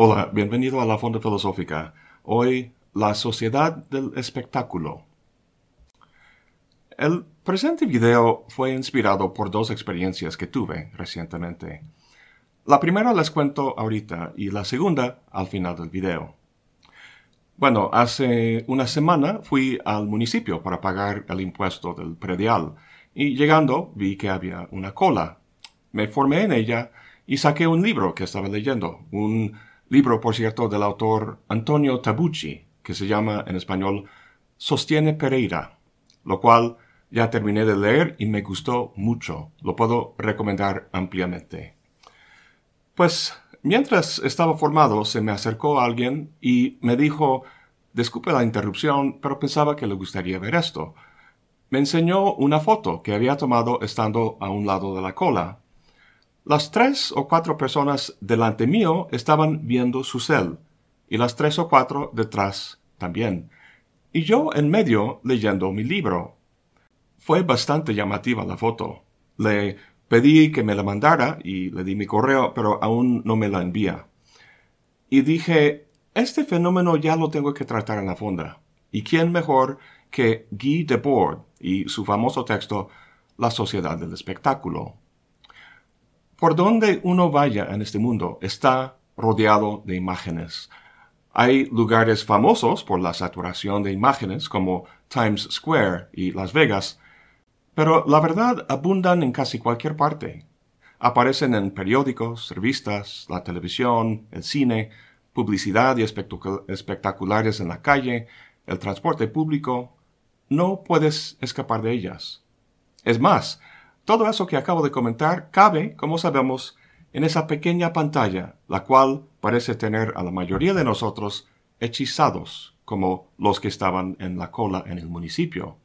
Hola, bienvenido a la Fonda Filosófica. Hoy, la sociedad del espectáculo. El presente video fue inspirado por dos experiencias que tuve recientemente. La primera les cuento ahorita y la segunda al final del video. Bueno, hace una semana fui al municipio para pagar el impuesto del predial y llegando vi que había una cola. Me formé en ella y saqué un libro que estaba leyendo, un libro, por cierto, del autor Antonio Tabucci, que se llama en español Sostiene Pereira, lo cual ya terminé de leer y me gustó mucho. Lo puedo recomendar ampliamente. Pues mientras estaba formado se me acercó alguien y me dijo, disculpe la interrupción, pero pensaba que le gustaría ver esto. Me enseñó una foto que había tomado estando a un lado de la cola las tres o cuatro personas delante mío estaban viendo su cel, y las tres o cuatro detrás también, y yo en medio leyendo mi libro. Fue bastante llamativa la foto. Le pedí que me la mandara y le di mi correo, pero aún no me la envía. Y dije, este fenómeno ya lo tengo que tratar en la fonda. ¿Y quién mejor que Guy Debord y su famoso texto La sociedad del espectáculo? Por donde uno vaya en este mundo está rodeado de imágenes. Hay lugares famosos por la saturación de imágenes como Times Square y Las Vegas, pero la verdad abundan en casi cualquier parte. Aparecen en periódicos, revistas, la televisión, el cine, publicidad y espectaculares en la calle, el transporte público. No puedes escapar de ellas. Es más, todo eso que acabo de comentar cabe, como sabemos, en esa pequeña pantalla, la cual parece tener a la mayoría de nosotros hechizados, como los que estaban en la cola en el municipio.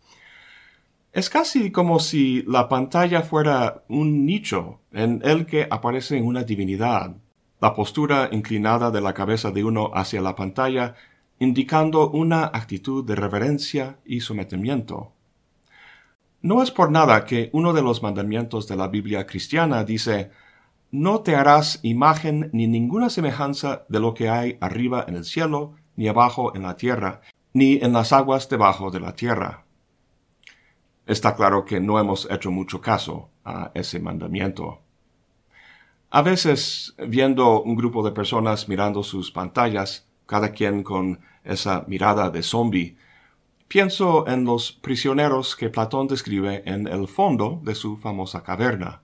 Es casi como si la pantalla fuera un nicho en el que aparece una divinidad, la postura inclinada de la cabeza de uno hacia la pantalla indicando una actitud de reverencia y sometimiento. No es por nada que uno de los mandamientos de la Biblia cristiana dice, no te harás imagen ni ninguna semejanza de lo que hay arriba en el cielo, ni abajo en la tierra, ni en las aguas debajo de la tierra. Está claro que no hemos hecho mucho caso a ese mandamiento. A veces, viendo un grupo de personas mirando sus pantallas, cada quien con esa mirada de zombie, Pienso en los prisioneros que Platón describe en el fondo de su famosa caverna.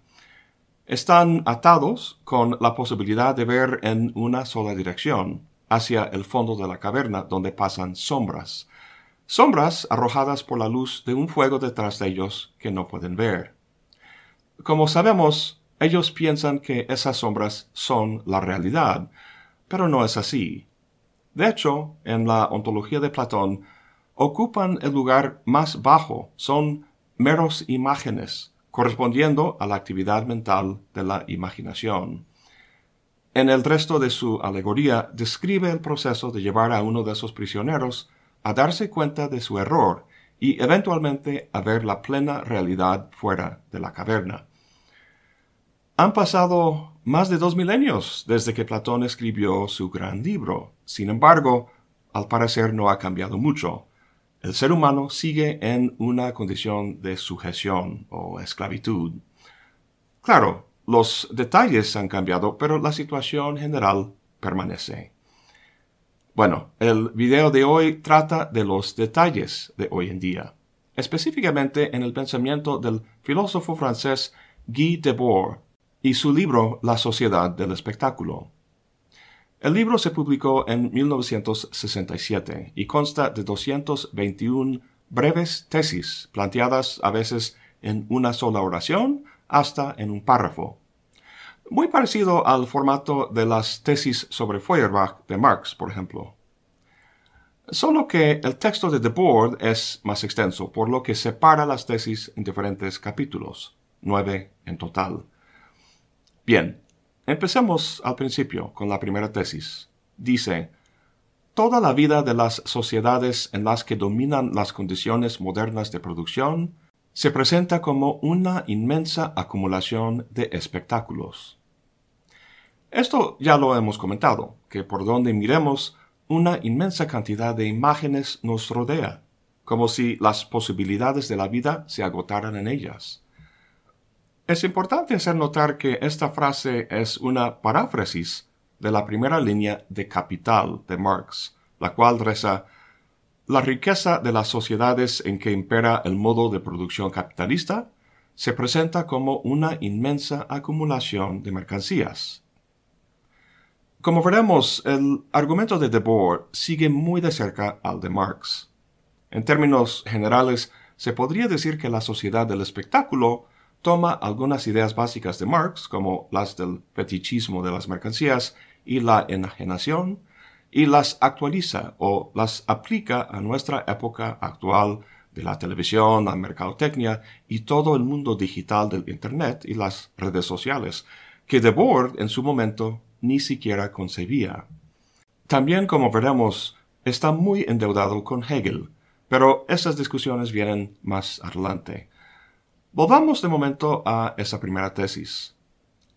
Están atados con la posibilidad de ver en una sola dirección, hacia el fondo de la caverna donde pasan sombras. Sombras arrojadas por la luz de un fuego detrás de ellos que no pueden ver. Como sabemos, ellos piensan que esas sombras son la realidad, pero no es así. De hecho, en la ontología de Platón, ocupan el lugar más bajo, son meros imágenes, correspondiendo a la actividad mental de la imaginación. En el resto de su alegoría describe el proceso de llevar a uno de esos prisioneros a darse cuenta de su error y eventualmente a ver la plena realidad fuera de la caverna. Han pasado más de dos milenios desde que Platón escribió su gran libro. Sin embargo, al parecer no ha cambiado mucho el ser humano sigue en una condición de sujeción o esclavitud. Claro, los detalles han cambiado, pero la situación general permanece. Bueno, el video de hoy trata de los detalles de hoy en día, específicamente en el pensamiento del filósofo francés Guy Debord y su libro La sociedad del espectáculo. El libro se publicó en 1967 y consta de 221 breves tesis planteadas a veces en una sola oración hasta en un párrafo. Muy parecido al formato de las tesis sobre Feuerbach de Marx, por ejemplo. Solo que el texto de Debord es más extenso, por lo que separa las tesis en diferentes capítulos, nueve en total. Bien, Empecemos al principio con la primera tesis. Dice, Toda la vida de las sociedades en las que dominan las condiciones modernas de producción se presenta como una inmensa acumulación de espectáculos. Esto ya lo hemos comentado, que por donde miremos, una inmensa cantidad de imágenes nos rodea, como si las posibilidades de la vida se agotaran en ellas. Es importante hacer notar que esta frase es una paráfrasis de la primera línea de Capital de Marx, la cual reza La riqueza de las sociedades en que impera el modo de producción capitalista se presenta como una inmensa acumulación de mercancías. Como veremos, el argumento de Debord sigue muy de cerca al de Marx. En términos generales, se podría decir que la sociedad del espectáculo toma algunas ideas básicas de Marx, como las del fetichismo de las mercancías y la enajenación, y las actualiza o las aplica a nuestra época actual de la televisión, la mercadotecnia y todo el mundo digital del Internet y las redes sociales, que Debord en su momento ni siquiera concebía. También, como veremos, está muy endeudado con Hegel, pero esas discusiones vienen más adelante. Volvamos de momento a esa primera tesis.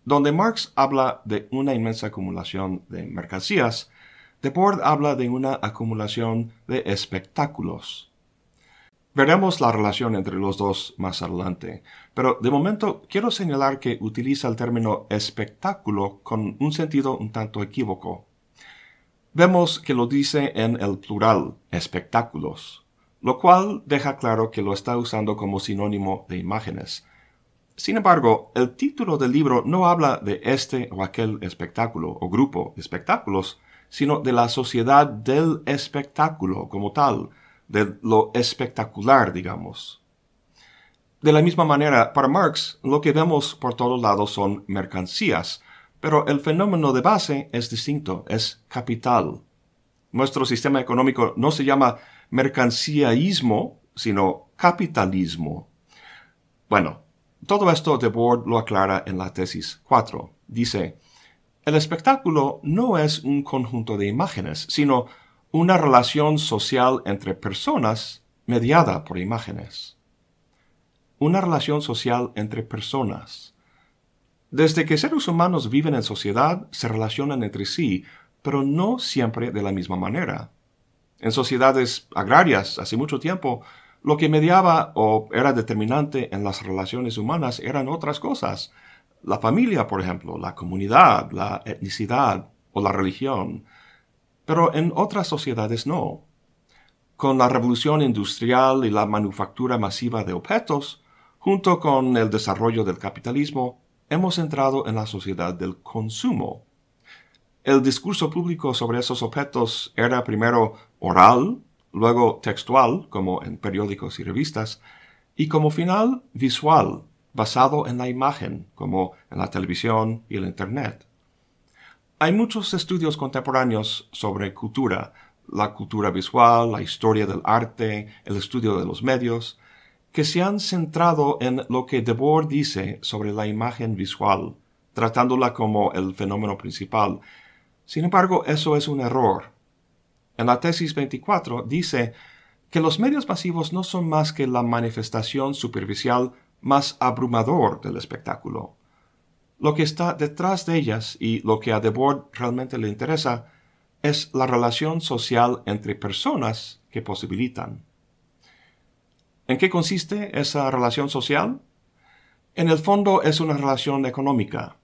Donde Marx habla de una inmensa acumulación de mercancías, Debord habla de una acumulación de espectáculos. Veremos la relación entre los dos más adelante, pero de momento quiero señalar que utiliza el término espectáculo con un sentido un tanto equívoco. Vemos que lo dice en el plural, espectáculos, lo cual deja claro que lo está usando como sinónimo de imágenes. Sin embargo, el título del libro no habla de este o aquel espectáculo o grupo de espectáculos, sino de la sociedad del espectáculo como tal, de lo espectacular, digamos. De la misma manera, para Marx, lo que vemos por todos lados son mercancías, pero el fenómeno de base es distinto, es capital. Nuestro sistema económico no se llama mercancíaísmo, sino capitalismo. Bueno, todo esto de Board lo aclara en la tesis 4. Dice, el espectáculo no es un conjunto de imágenes, sino una relación social entre personas mediada por imágenes. Una relación social entre personas. Desde que seres humanos viven en sociedad, se relacionan entre sí, pero no siempre de la misma manera. En sociedades agrarias hace mucho tiempo, lo que mediaba o era determinante en las relaciones humanas eran otras cosas. La familia, por ejemplo, la comunidad, la etnicidad o la religión. Pero en otras sociedades no. Con la revolución industrial y la manufactura masiva de objetos, junto con el desarrollo del capitalismo, hemos entrado en la sociedad del consumo. El discurso público sobre esos objetos era primero oral, luego textual, como en periódicos y revistas, y como final visual, basado en la imagen, como en la televisión y el Internet. Hay muchos estudios contemporáneos sobre cultura, la cultura visual, la historia del arte, el estudio de los medios, que se han centrado en lo que Debord dice sobre la imagen visual, tratándola como el fenómeno principal sin embargo, eso es un error. En la tesis 24 dice que los medios masivos no son más que la manifestación superficial más abrumador del espectáculo. Lo que está detrás de ellas y lo que a Debord realmente le interesa es la relación social entre personas que posibilitan. ¿En qué consiste esa relación social? En el fondo es una relación económica,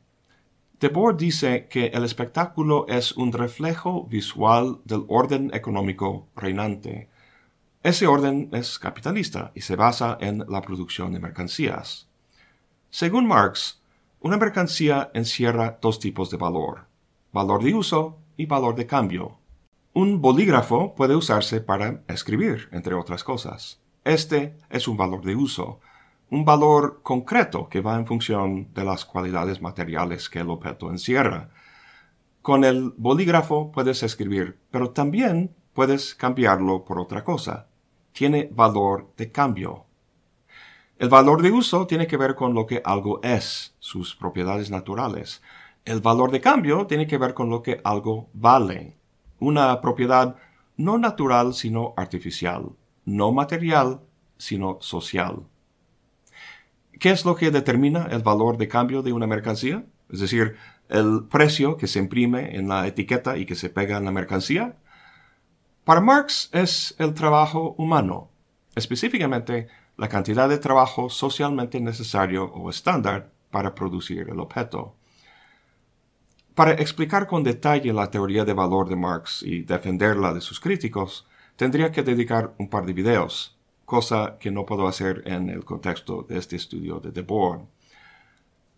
Debord dice que el espectáculo es un reflejo visual del orden económico reinante. Ese orden es capitalista y se basa en la producción de mercancías. Según Marx, una mercancía encierra dos tipos de valor, valor de uso y valor de cambio. Un bolígrafo puede usarse para escribir, entre otras cosas. Este es un valor de uso, un valor concreto que va en función de las cualidades materiales que el objeto encierra. Con el bolígrafo puedes escribir, pero también puedes cambiarlo por otra cosa. Tiene valor de cambio. El valor de uso tiene que ver con lo que algo es, sus propiedades naturales. El valor de cambio tiene que ver con lo que algo vale. Una propiedad no natural sino artificial, no material sino social. ¿Qué es lo que determina el valor de cambio de una mercancía? es decir, el precio que se imprime en la etiqueta y que se pega en la mercancía, para Marx es el trabajo humano, específicamente la cantidad de trabajo socialmente necesario o estándar para producir el objeto. Para explicar con detalle la teoría de valor de Marx y defenderla de sus críticos, tendría que dedicar un par de videos, cosa que no puedo hacer en el contexto de este estudio de Debord.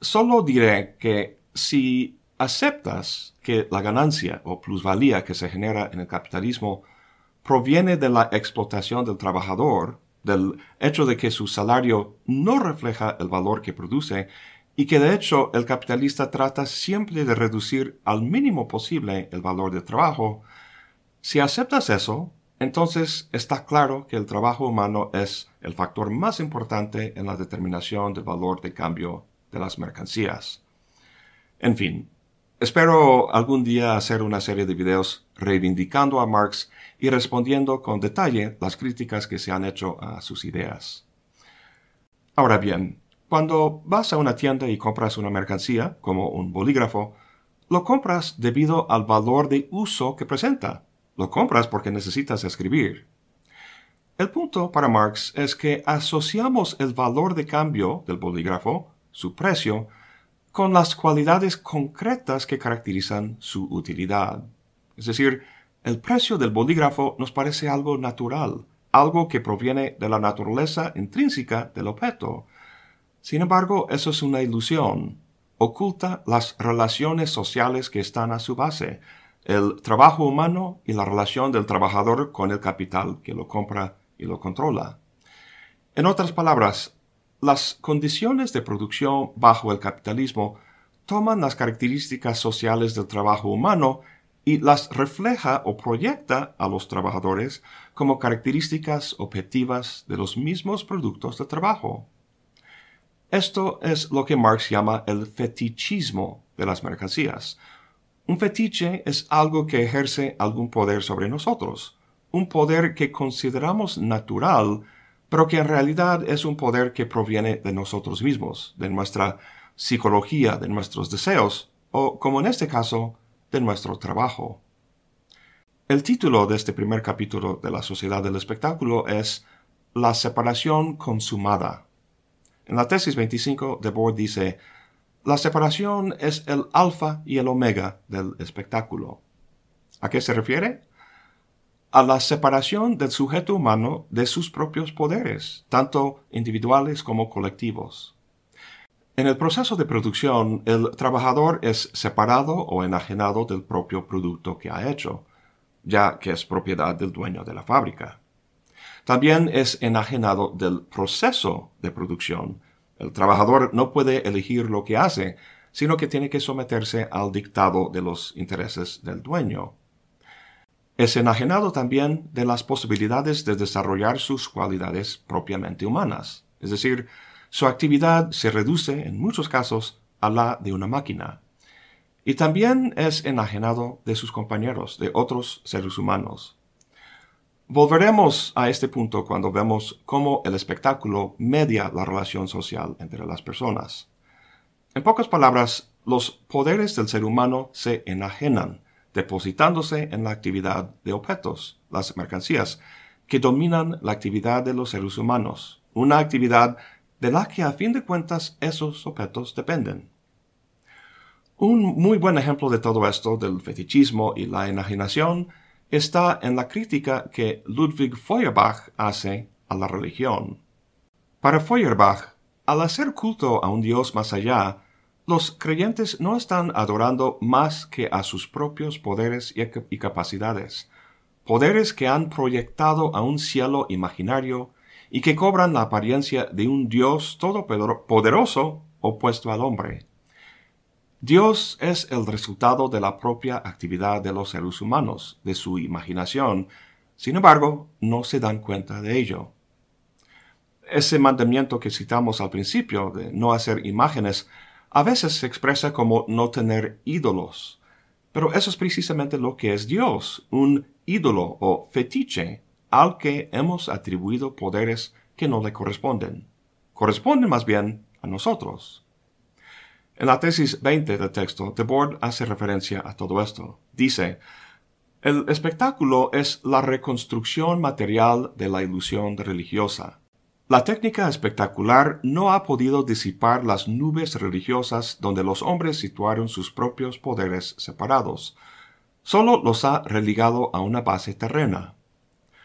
Solo diré que si aceptas que la ganancia o plusvalía que se genera en el capitalismo proviene de la explotación del trabajador, del hecho de que su salario no refleja el valor que produce y que de hecho el capitalista trata siempre de reducir al mínimo posible el valor del trabajo, si aceptas eso, entonces está claro que el trabajo humano es el factor más importante en la determinación del valor de cambio de las mercancías. En fin, espero algún día hacer una serie de videos reivindicando a Marx y respondiendo con detalle las críticas que se han hecho a sus ideas. Ahora bien, cuando vas a una tienda y compras una mercancía, como un bolígrafo, lo compras debido al valor de uso que presenta. Lo compras porque necesitas escribir. El punto para Marx es que asociamos el valor de cambio del bolígrafo, su precio, con las cualidades concretas que caracterizan su utilidad. Es decir, el precio del bolígrafo nos parece algo natural, algo que proviene de la naturaleza intrínseca del objeto. Sin embargo, eso es una ilusión. Oculta las relaciones sociales que están a su base, el trabajo humano y la relación del trabajador con el capital que lo compra y lo controla. En otras palabras, las condiciones de producción bajo el capitalismo toman las características sociales del trabajo humano y las refleja o proyecta a los trabajadores como características objetivas de los mismos productos de trabajo. Esto es lo que Marx llama el fetichismo de las mercancías. Un fetiche es algo que ejerce algún poder sobre nosotros, un poder que consideramos natural pero que en realidad es un poder que proviene de nosotros mismos, de nuestra psicología, de nuestros deseos, o, como en este caso, de nuestro trabajo. El título de este primer capítulo de la Sociedad del Espectáculo es La separación consumada. En la tesis 25, Debord dice, La separación es el alfa y el omega del espectáculo. ¿A qué se refiere? a la separación del sujeto humano de sus propios poderes, tanto individuales como colectivos. En el proceso de producción, el trabajador es separado o enajenado del propio producto que ha hecho, ya que es propiedad del dueño de la fábrica. También es enajenado del proceso de producción. El trabajador no puede elegir lo que hace, sino que tiene que someterse al dictado de los intereses del dueño es enajenado también de las posibilidades de desarrollar sus cualidades propiamente humanas, es decir, su actividad se reduce en muchos casos a la de una máquina. Y también es enajenado de sus compañeros, de otros seres humanos. Volveremos a este punto cuando vemos cómo el espectáculo media la relación social entre las personas. En pocas palabras, los poderes del ser humano se enajenan depositándose en la actividad de objetos, las mercancías, que dominan la actividad de los seres humanos, una actividad de la que a fin de cuentas esos objetos dependen. Un muy buen ejemplo de todo esto, del fetichismo y la enajenación, está en la crítica que Ludwig Feuerbach hace a la religión. Para Feuerbach, al hacer culto a un Dios más allá, los creyentes no están adorando más que a sus propios poderes y capacidades, poderes que han proyectado a un cielo imaginario y que cobran la apariencia de un Dios todopoderoso opuesto al hombre. Dios es el resultado de la propia actividad de los seres humanos, de su imaginación, sin embargo, no se dan cuenta de ello. Ese mandamiento que citamos al principio de no hacer imágenes a veces se expresa como no tener ídolos. Pero eso es precisamente lo que es Dios, un ídolo o fetiche al que hemos atribuido poderes que no le corresponden. Corresponden más bien a nosotros. En la tesis 20 del texto, Debord hace referencia a todo esto. Dice, el espectáculo es la reconstrucción material de la ilusión religiosa. La técnica espectacular no ha podido disipar las nubes religiosas donde los hombres situaron sus propios poderes separados. Solo los ha religado a una base terrena.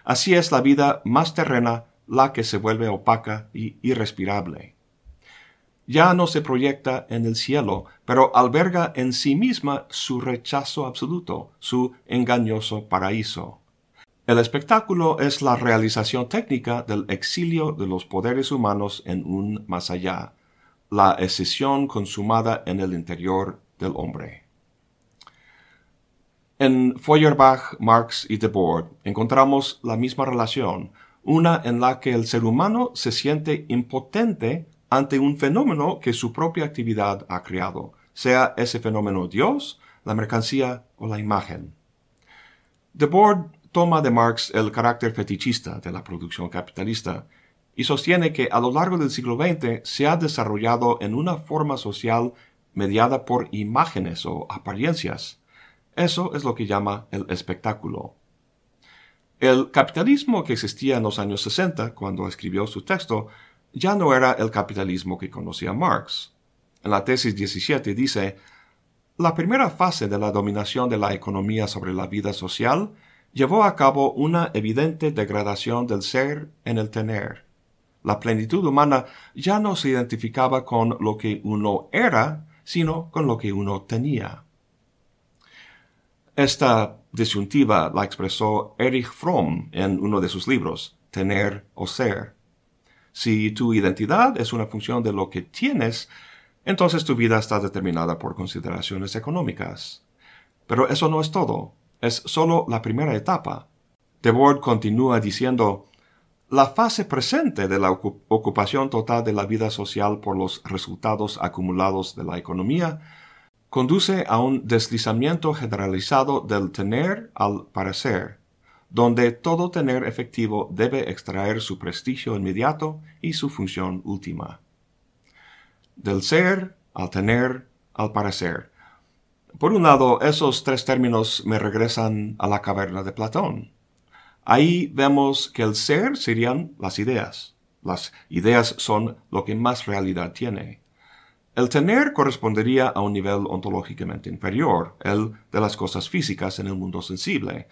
Así es la vida más terrena la que se vuelve opaca y irrespirable. Ya no se proyecta en el cielo, pero alberga en sí misma su rechazo absoluto, su engañoso paraíso. El espectáculo es la realización técnica del exilio de los poderes humanos en un más allá, la escisión consumada en el interior del hombre. En Feuerbach, Marx y Debord encontramos la misma relación, una en la que el ser humano se siente impotente ante un fenómeno que su propia actividad ha creado, sea ese fenómeno Dios, la mercancía o la imagen. Debord toma de Marx el carácter fetichista de la producción capitalista y sostiene que a lo largo del siglo XX se ha desarrollado en una forma social mediada por imágenes o apariencias. Eso es lo que llama el espectáculo. El capitalismo que existía en los años 60, cuando escribió su texto, ya no era el capitalismo que conocía Marx. En la tesis 17 dice, la primera fase de la dominación de la economía sobre la vida social llevó a cabo una evidente degradación del ser en el tener. La plenitud humana ya no se identificaba con lo que uno era, sino con lo que uno tenía. Esta disyuntiva la expresó Erich Fromm en uno de sus libros, Tener o Ser. Si tu identidad es una función de lo que tienes, entonces tu vida está determinada por consideraciones económicas. Pero eso no es todo es solo la primera etapa. Debord continúa diciendo, la fase presente de la ocupación total de la vida social por los resultados acumulados de la economía conduce a un deslizamiento generalizado del tener al parecer, donde todo tener efectivo debe extraer su prestigio inmediato y su función última. Del ser al tener al parecer, por un lado, esos tres términos me regresan a la caverna de Platón. Ahí vemos que el ser serían las ideas. Las ideas son lo que más realidad tiene. El tener correspondería a un nivel ontológicamente inferior, el de las cosas físicas en el mundo sensible,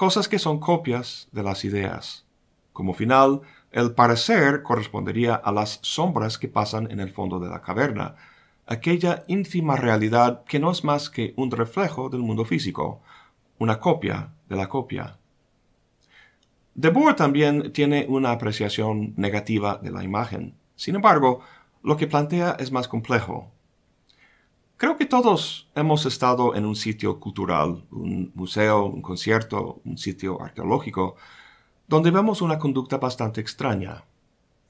cosas que son copias de las ideas. Como final, el parecer correspondería a las sombras que pasan en el fondo de la caverna, aquella ínfima realidad que no es más que un reflejo del mundo físico, una copia de la copia. Debord también tiene una apreciación negativa de la imagen. Sin embargo, lo que plantea es más complejo. Creo que todos hemos estado en un sitio cultural, un museo, un concierto, un sitio arqueológico, donde vemos una conducta bastante extraña.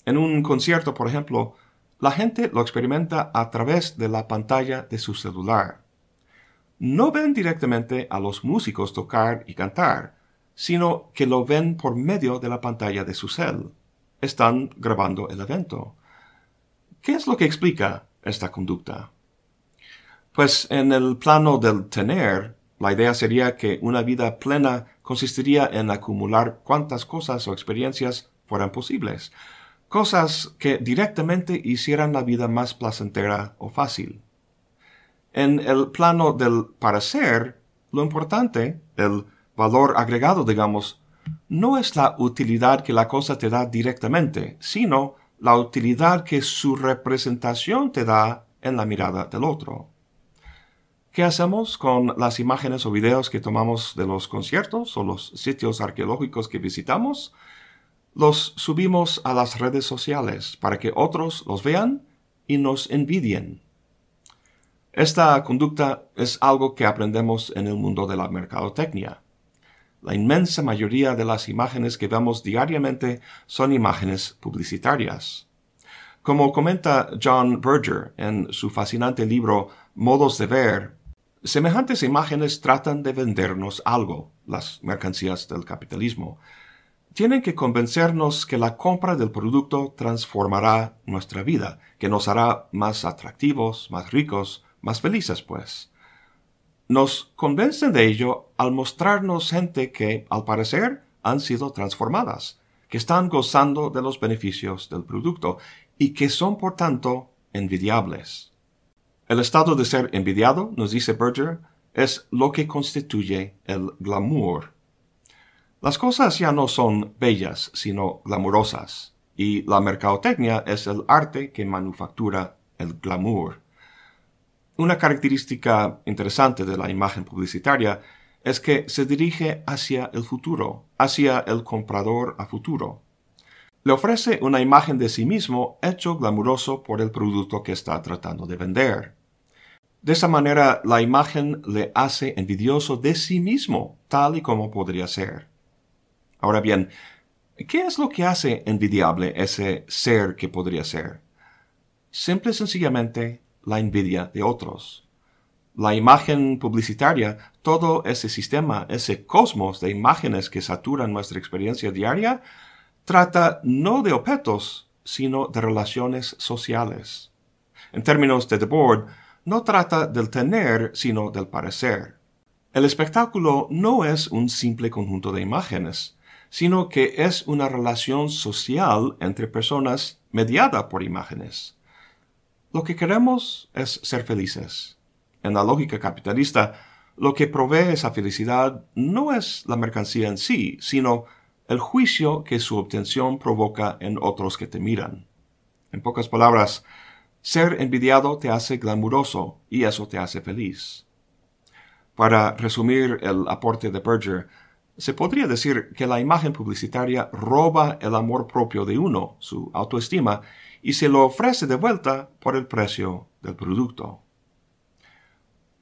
En un concierto, por ejemplo, la gente lo experimenta a través de la pantalla de su celular. No ven directamente a los músicos tocar y cantar, sino que lo ven por medio de la pantalla de su cel. Están grabando el evento. ¿Qué es lo que explica esta conducta? Pues en el plano del tener, la idea sería que una vida plena consistiría en acumular cuantas cosas o experiencias fueran posibles, cosas que directamente hicieran la vida más placentera o fácil. En el plano del parecer, lo importante, el valor agregado, digamos, no es la utilidad que la cosa te da directamente, sino la utilidad que su representación te da en la mirada del otro. ¿Qué hacemos con las imágenes o videos que tomamos de los conciertos o los sitios arqueológicos que visitamos? los subimos a las redes sociales para que otros los vean y nos envidien. Esta conducta es algo que aprendemos en el mundo de la mercadotecnia. La inmensa mayoría de las imágenes que vemos diariamente son imágenes publicitarias. Como comenta John Berger en su fascinante libro Modos de Ver, semejantes imágenes tratan de vendernos algo, las mercancías del capitalismo, tienen que convencernos que la compra del producto transformará nuestra vida, que nos hará más atractivos, más ricos, más felices, pues. Nos convencen de ello al mostrarnos gente que, al parecer, han sido transformadas, que están gozando de los beneficios del producto y que son, por tanto, envidiables. El estado de ser envidiado, nos dice Berger, es lo que constituye el glamour. Las cosas ya no son bellas, sino glamurosas, y la mercadotecnia es el arte que manufactura el glamour. Una característica interesante de la imagen publicitaria es que se dirige hacia el futuro, hacia el comprador a futuro. Le ofrece una imagen de sí mismo hecho glamuroso por el producto que está tratando de vender. De esa manera, la imagen le hace envidioso de sí mismo, tal y como podría ser. Ahora bien, ¿qué es lo que hace envidiable ese ser que podría ser? Simple y sencillamente la envidia de otros. La imagen publicitaria, todo ese sistema, ese cosmos de imágenes que saturan nuestra experiencia diaria, trata no de objetos, sino de relaciones sociales. En términos de The no trata del tener, sino del parecer. El espectáculo no es un simple conjunto de imágenes, sino que es una relación social entre personas mediada por imágenes. Lo que queremos es ser felices. En la lógica capitalista, lo que provee esa felicidad no es la mercancía en sí, sino el juicio que su obtención provoca en otros que te miran. En pocas palabras, ser envidiado te hace glamuroso y eso te hace feliz. Para resumir el aporte de Berger, se podría decir que la imagen publicitaria roba el amor propio de uno, su autoestima, y se lo ofrece de vuelta por el precio del producto.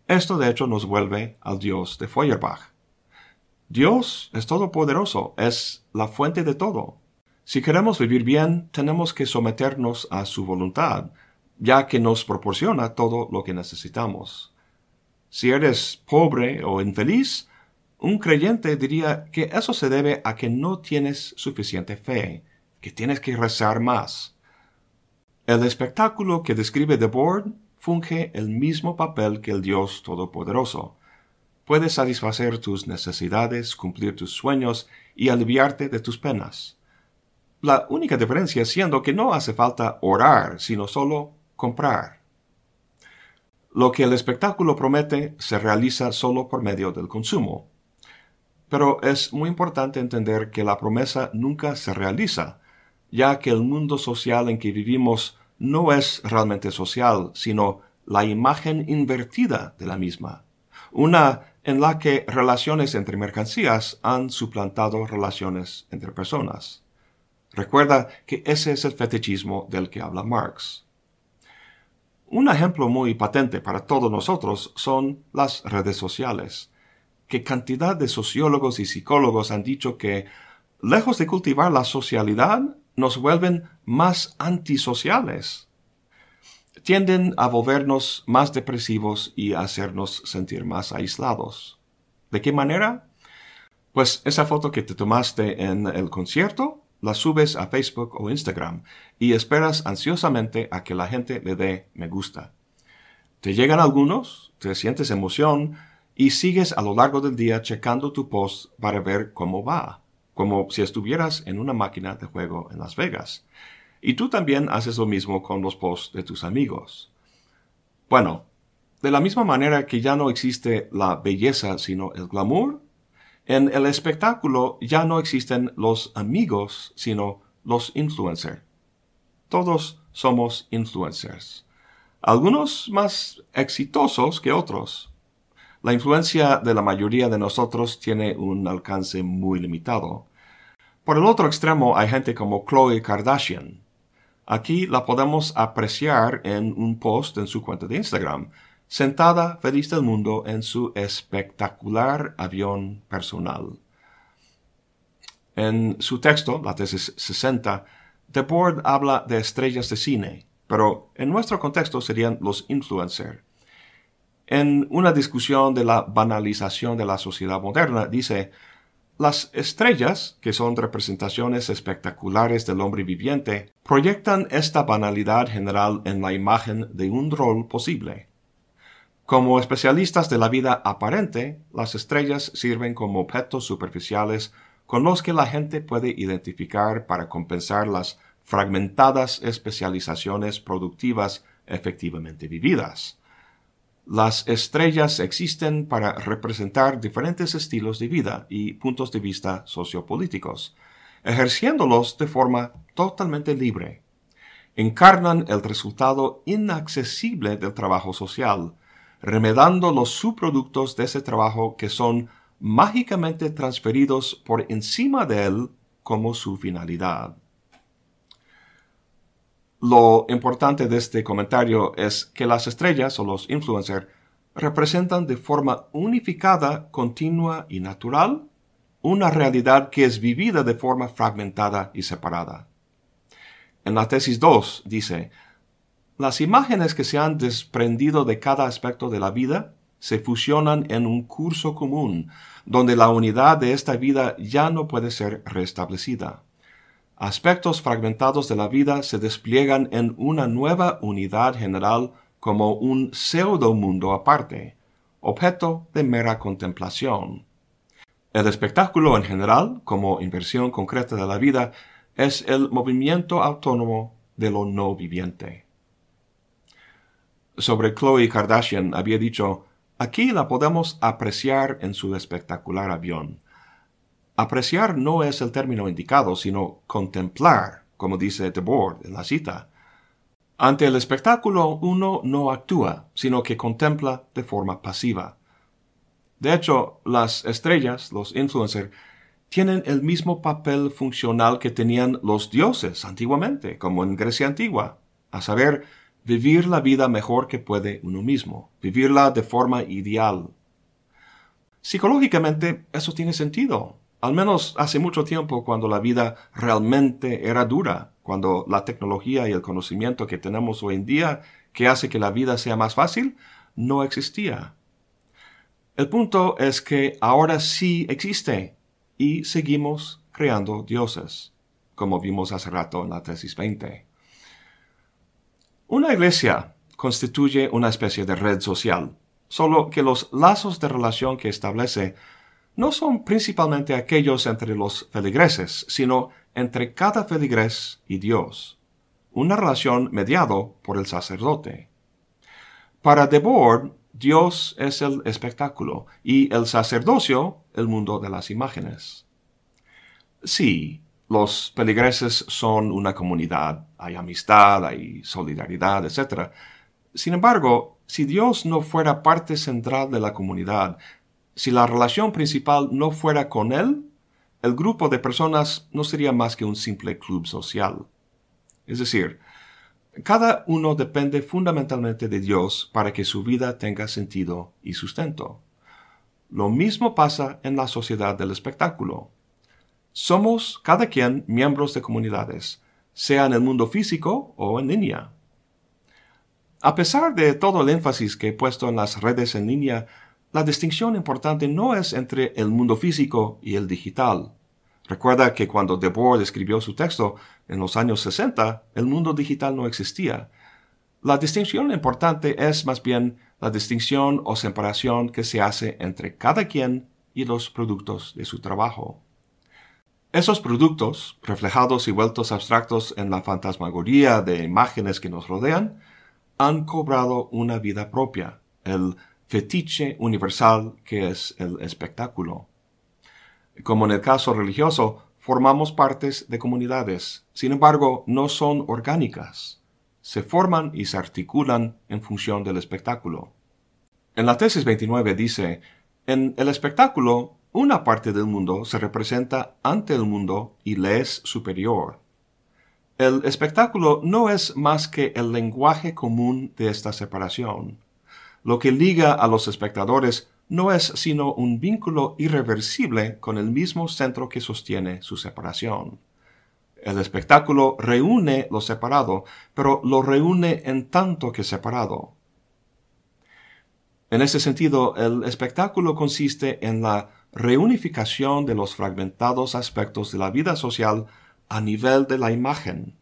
Esto de hecho nos vuelve al Dios de Feuerbach. Dios es todopoderoso, es la fuente de todo. Si queremos vivir bien, tenemos que someternos a su voluntad, ya que nos proporciona todo lo que necesitamos. Si eres pobre o infeliz, un creyente diría que eso se debe a que no tienes suficiente fe, que tienes que rezar más. El espectáculo que describe The Board funge el mismo papel que el Dios Todopoderoso. Puede satisfacer tus necesidades, cumplir tus sueños y aliviarte de tus penas. La única diferencia siendo que no hace falta orar, sino solo comprar. Lo que el espectáculo promete se realiza solo por medio del consumo. Pero es muy importante entender que la promesa nunca se realiza, ya que el mundo social en que vivimos no es realmente social, sino la imagen invertida de la misma, una en la que relaciones entre mercancías han suplantado relaciones entre personas. Recuerda que ese es el fetichismo del que habla Marx. Un ejemplo muy patente para todos nosotros son las redes sociales. ¿Qué cantidad de sociólogos y psicólogos han dicho que, lejos de cultivar la socialidad, nos vuelven más antisociales? Tienden a volvernos más depresivos y a hacernos sentir más aislados. ¿De qué manera? Pues esa foto que te tomaste en el concierto la subes a Facebook o Instagram y esperas ansiosamente a que la gente le dé me gusta. Te llegan algunos, te sientes emoción y sigues a lo largo del día checando tu post para ver cómo va, como si estuvieras en una máquina de juego en Las Vegas. Y tú también haces lo mismo con los posts de tus amigos. Bueno, de la misma manera que ya no existe la belleza sino el glamour, en el espectáculo ya no existen los amigos, sino los influencers. Todos somos influencers. Algunos más exitosos que otros. La influencia de la mayoría de nosotros tiene un alcance muy limitado. Por el otro extremo hay gente como Chloe Kardashian. Aquí la podemos apreciar en un post en su cuenta de Instagram, sentada feliz del mundo en su espectacular avión personal. En su texto, la tesis 60, The Board habla de estrellas de cine, pero en nuestro contexto serían los influencers. En una discusión de la banalización de la sociedad moderna, dice, Las estrellas, que son representaciones espectaculares del hombre viviente, proyectan esta banalidad general en la imagen de un rol posible. Como especialistas de la vida aparente, las estrellas sirven como objetos superficiales con los que la gente puede identificar para compensar las fragmentadas especializaciones productivas efectivamente vividas. Las estrellas existen para representar diferentes estilos de vida y puntos de vista sociopolíticos, ejerciéndolos de forma totalmente libre. Encarnan el resultado inaccesible del trabajo social, remedando los subproductos de ese trabajo que son mágicamente transferidos por encima de él como su finalidad. Lo importante de este comentario es que las estrellas o los influencers representan de forma unificada, continua y natural una realidad que es vivida de forma fragmentada y separada. En la tesis 2 dice, las imágenes que se han desprendido de cada aspecto de la vida se fusionan en un curso común, donde la unidad de esta vida ya no puede ser restablecida aspectos fragmentados de la vida se despliegan en una nueva unidad general como un pseudo mundo aparte, objeto de mera contemplación. El espectáculo en general, como inversión concreta de la vida, es el movimiento autónomo de lo no viviente. Sobre Chloe Kardashian había dicho, aquí la podemos apreciar en su espectacular avión. Apreciar no es el término indicado, sino contemplar, como dice Debord en la cita. Ante el espectáculo uno no actúa, sino que contempla de forma pasiva. De hecho, las estrellas, los influencers, tienen el mismo papel funcional que tenían los dioses antiguamente, como en Grecia antigua, a saber, vivir la vida mejor que puede uno mismo, vivirla de forma ideal. Psicológicamente, eso tiene sentido al menos hace mucho tiempo cuando la vida realmente era dura, cuando la tecnología y el conocimiento que tenemos hoy en día, que hace que la vida sea más fácil, no existía. El punto es que ahora sí existe y seguimos creando dioses, como vimos hace rato en la tesis 20. Una iglesia constituye una especie de red social, solo que los lazos de relación que establece no son principalmente aquellos entre los feligreses, sino entre cada feligres y Dios, una relación mediado por el sacerdote. Para Debord, Dios es el espectáculo y el sacerdocio el mundo de las imágenes. Sí, los feligreses son una comunidad, hay amistad, hay solidaridad, etc. Sin embargo, si Dios no fuera parte central de la comunidad, si la relación principal no fuera con él, el grupo de personas no sería más que un simple club social. Es decir, cada uno depende fundamentalmente de Dios para que su vida tenga sentido y sustento. Lo mismo pasa en la sociedad del espectáculo. Somos cada quien miembros de comunidades, sea en el mundo físico o en línea. A pesar de todo el énfasis que he puesto en las redes en línea, la distinción importante no es entre el mundo físico y el digital. Recuerda que cuando Debord escribió su texto en los años 60, el mundo digital no existía. La distinción importante es más bien la distinción o separación que se hace entre cada quien y los productos de su trabajo. Esos productos, reflejados y vueltos abstractos en la fantasmagoría de imágenes que nos rodean, han cobrado una vida propia, el fetiche universal que es el espectáculo. Como en el caso religioso, formamos partes de comunidades, sin embargo, no son orgánicas. Se forman y se articulan en función del espectáculo. En la tesis 29 dice, en el espectáculo, una parte del mundo se representa ante el mundo y le es superior. El espectáculo no es más que el lenguaje común de esta separación. Lo que liga a los espectadores no es sino un vínculo irreversible con el mismo centro que sostiene su separación. El espectáculo reúne lo separado, pero lo reúne en tanto que separado. En ese sentido, el espectáculo consiste en la reunificación de los fragmentados aspectos de la vida social a nivel de la imagen.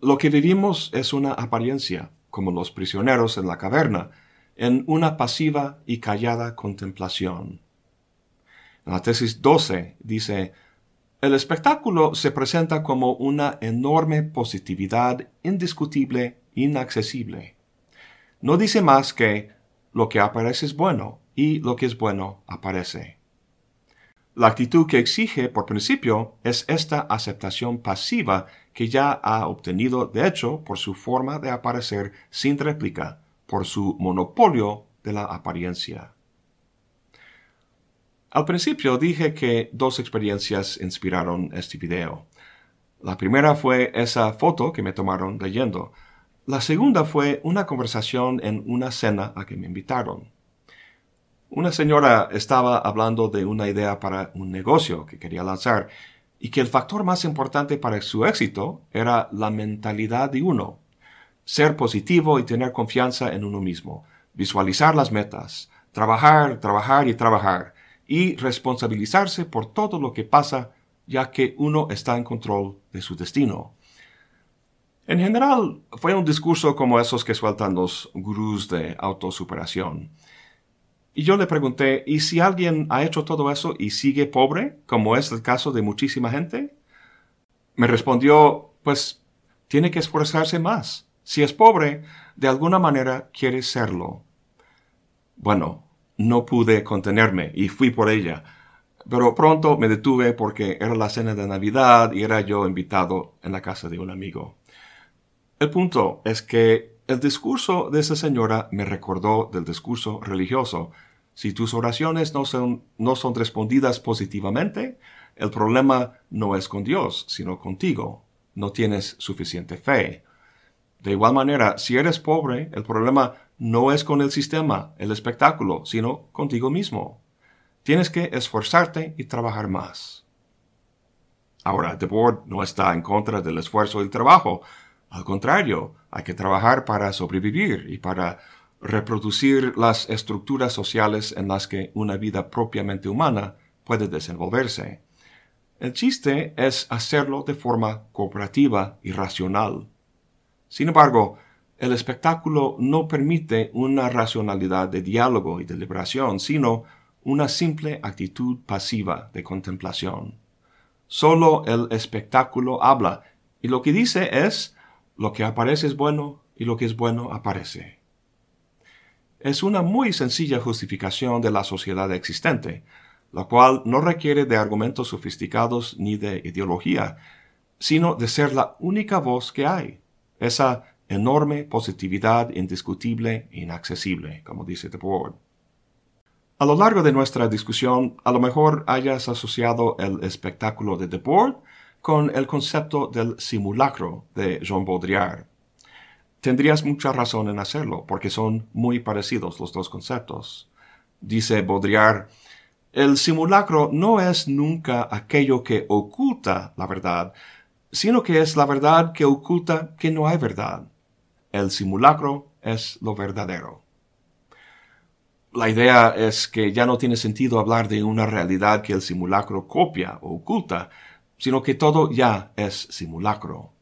Lo que vivimos es una apariencia, como los prisioneros en la caverna, en una pasiva y callada contemplación. En la tesis 12 dice, el espectáculo se presenta como una enorme positividad indiscutible, inaccesible. No dice más que lo que aparece es bueno y lo que es bueno aparece. La actitud que exige por principio es esta aceptación pasiva que ya ha obtenido de hecho por su forma de aparecer sin réplica, por su monopolio de la apariencia. Al principio dije que dos experiencias inspiraron este video. La primera fue esa foto que me tomaron leyendo. La segunda fue una conversación en una cena a que me invitaron. Una señora estaba hablando de una idea para un negocio que quería lanzar y que el factor más importante para su éxito era la mentalidad de uno. Ser positivo y tener confianza en uno mismo, visualizar las metas, trabajar, trabajar y trabajar, y responsabilizarse por todo lo que pasa, ya que uno está en control de su destino. En general, fue un discurso como esos que sueltan los gurús de autosuperación. Y yo le pregunté, ¿y si alguien ha hecho todo eso y sigue pobre, como es el caso de muchísima gente? Me respondió, pues tiene que esforzarse más. Si es pobre, de alguna manera quiere serlo. Bueno, no pude contenerme y fui por ella. Pero pronto me detuve porque era la cena de Navidad y era yo invitado en la casa de un amigo. El punto es que el discurso de esa señora me recordó del discurso religioso. Si tus oraciones no son, no son respondidas positivamente, el problema no es con Dios, sino contigo. No tienes suficiente fe. De igual manera, si eres pobre, el problema no es con el sistema, el espectáculo, sino contigo mismo. Tienes que esforzarte y trabajar más. Ahora, The no está en contra del esfuerzo y el trabajo. Al contrario, hay que trabajar para sobrevivir y para reproducir las estructuras sociales en las que una vida propiamente humana puede desenvolverse. El chiste es hacerlo de forma cooperativa y racional. Sin embargo, el espectáculo no permite una racionalidad de diálogo y deliberación, sino una simple actitud pasiva de contemplación. Solo el espectáculo habla, y lo que dice es, lo que aparece es bueno y lo que es bueno aparece. Es una muy sencilla justificación de la sociedad existente, la cual no requiere de argumentos sofisticados ni de ideología, sino de ser la única voz que hay, esa enorme positividad indiscutible inaccesible, como dice The Board. A lo largo de nuestra discusión, a lo mejor hayas asociado el espectáculo de The Board con el concepto del simulacro de Jean Baudrillard. Tendrías mucha razón en hacerlo, porque son muy parecidos los dos conceptos. Dice Baudrillard, el simulacro no es nunca aquello que oculta la verdad, sino que es la verdad que oculta que no hay verdad. El simulacro es lo verdadero. La idea es que ya no tiene sentido hablar de una realidad que el simulacro copia o oculta, sino que todo ya es simulacro.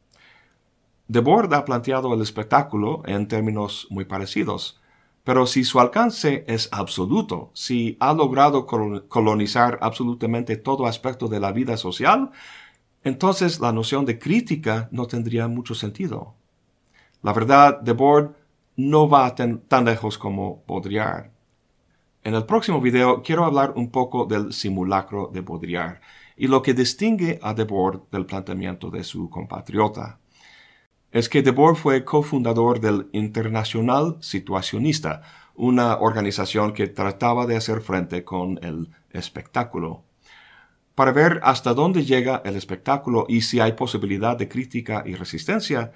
Debord ha planteado el espectáculo en términos muy parecidos, pero si su alcance es absoluto, si ha logrado colonizar absolutamente todo aspecto de la vida social, entonces la noción de crítica no tendría mucho sentido. La verdad, de Board no va tan, lejos como Baudrillard. En el próximo video quiero hablar un poco del simulacro de Baudrillard y lo que distingue a Debord del planteamiento de su compatriota. Es que Debord fue cofundador del Internacional Situacionista, una organización que trataba de hacer frente con el espectáculo. Para ver hasta dónde llega el espectáculo y si hay posibilidad de crítica y resistencia,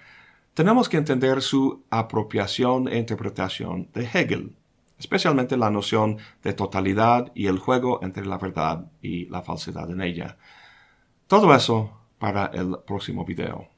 tenemos que entender su apropiación e interpretación de Hegel, especialmente la noción de totalidad y el juego entre la verdad y la falsedad en ella. Todo eso para el próximo video.